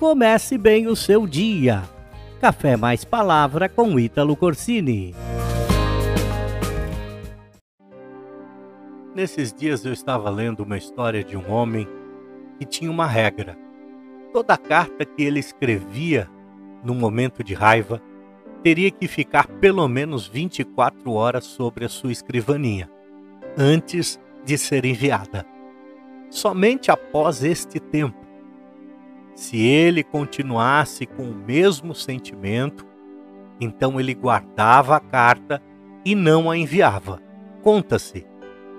Comece bem o seu dia. Café mais palavra com Ítalo Corsini. Nesses dias eu estava lendo uma história de um homem que tinha uma regra. Toda carta que ele escrevia num momento de raiva teria que ficar pelo menos 24 horas sobre a sua escrivaninha antes de ser enviada. Somente após este tempo se ele continuasse com o mesmo sentimento, então ele guardava a carta e não a enviava. Conta-se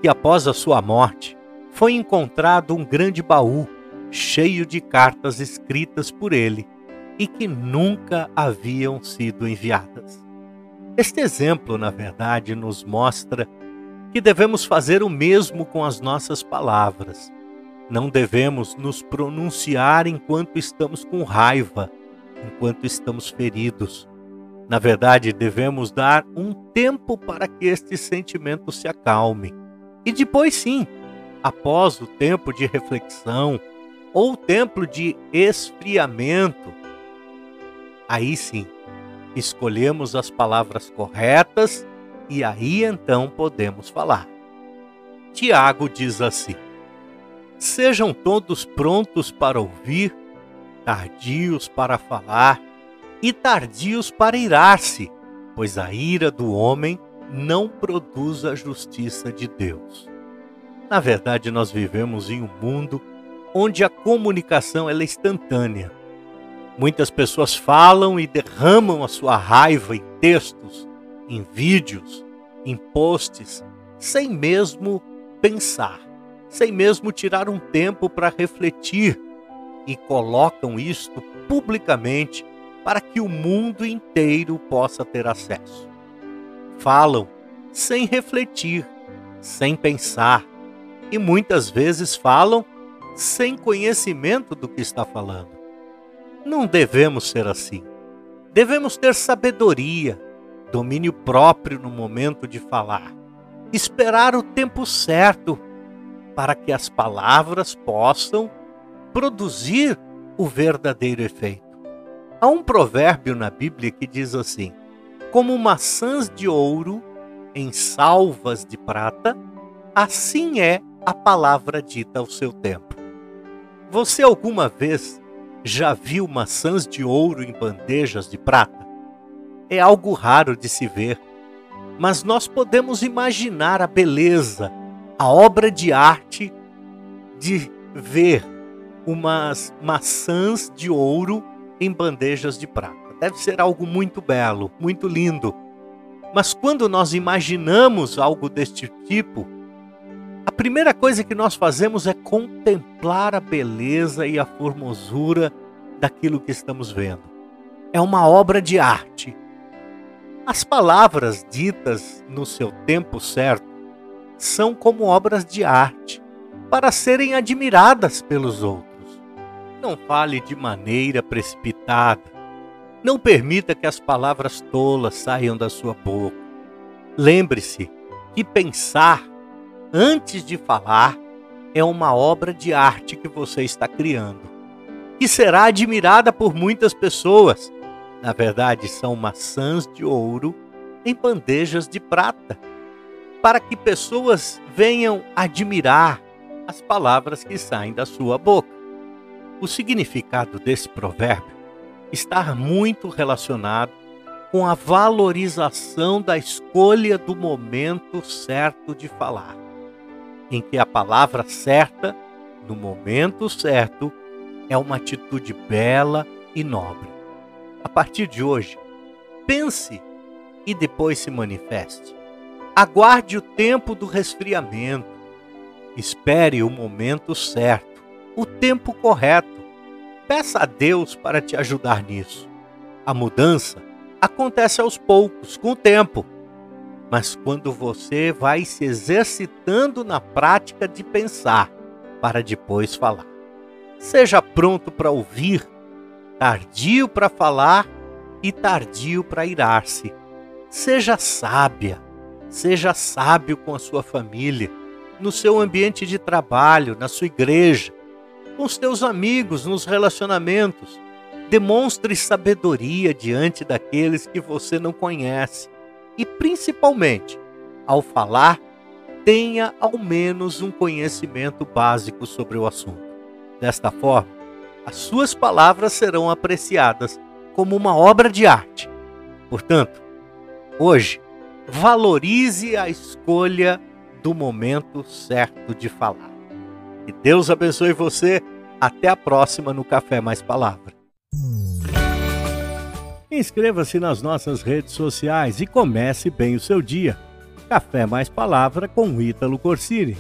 que após a sua morte foi encontrado um grande baú cheio de cartas escritas por ele e que nunca haviam sido enviadas. Este exemplo, na verdade, nos mostra que devemos fazer o mesmo com as nossas palavras não devemos nos pronunciar enquanto estamos com raiva, enquanto estamos feridos. Na verdade, devemos dar um tempo para que este sentimento se acalme. E depois, sim, após o tempo de reflexão ou o tempo de esfriamento, aí sim, escolhemos as palavras corretas e aí então podemos falar. Tiago diz assim: Sejam todos prontos para ouvir, tardios para falar e tardios para irar-se, pois a ira do homem não produz a justiça de Deus. Na verdade, nós vivemos em um mundo onde a comunicação é instantânea. Muitas pessoas falam e derramam a sua raiva em textos, em vídeos, em posts, sem mesmo pensar sem mesmo tirar um tempo para refletir, e colocam isto publicamente para que o mundo inteiro possa ter acesso. Falam sem refletir, sem pensar, e muitas vezes falam sem conhecimento do que está falando. Não devemos ser assim. Devemos ter sabedoria, domínio próprio no momento de falar, esperar o tempo certo para que as palavras possam produzir o verdadeiro efeito. Há um provérbio na Bíblia que diz assim: Como maçãs de ouro em salvas de prata, assim é a palavra dita ao seu tempo. Você alguma vez já viu maçãs de ouro em bandejas de prata? É algo raro de se ver, mas nós podemos imaginar a beleza a obra de arte de ver umas maçãs de ouro em bandejas de prata. Deve ser algo muito belo, muito lindo. Mas quando nós imaginamos algo deste tipo, a primeira coisa que nós fazemos é contemplar a beleza e a formosura daquilo que estamos vendo. É uma obra de arte. As palavras ditas no seu tempo certo são como obras de arte, para serem admiradas pelos outros. Não fale de maneira precipitada. Não permita que as palavras tolas saiam da sua boca. Lembre-se que pensar antes de falar é uma obra de arte que você está criando, que será admirada por muitas pessoas. Na verdade, são maçãs de ouro em bandejas de prata para que pessoas venham admirar as palavras que saem da sua boca. O significado desse provérbio está muito relacionado com a valorização da escolha do momento certo de falar, em que a palavra certa, no momento certo, é uma atitude bela e nobre. A partir de hoje, pense e depois se manifeste. Aguarde o tempo do resfriamento. Espere o momento certo, o tempo correto. Peça a Deus para te ajudar nisso. A mudança acontece aos poucos, com o tempo. Mas quando você vai se exercitando na prática de pensar para depois falar. Seja pronto para ouvir, tardio para falar e tardio para irar-se. Seja sábia Seja sábio com a sua família, no seu ambiente de trabalho, na sua igreja, com os amigos, nos relacionamentos. Demonstre sabedoria diante daqueles que você não conhece. E principalmente, ao falar, tenha ao menos um conhecimento básico sobre o assunto. Desta forma, as suas palavras serão apreciadas como uma obra de arte. Portanto, hoje, valorize a escolha do momento certo de falar. Que Deus abençoe você. Até a próxima no Café Mais Palavra. Inscreva-se nas nossas redes sociais e comece bem o seu dia. Café Mais Palavra com Ítalo Corsini.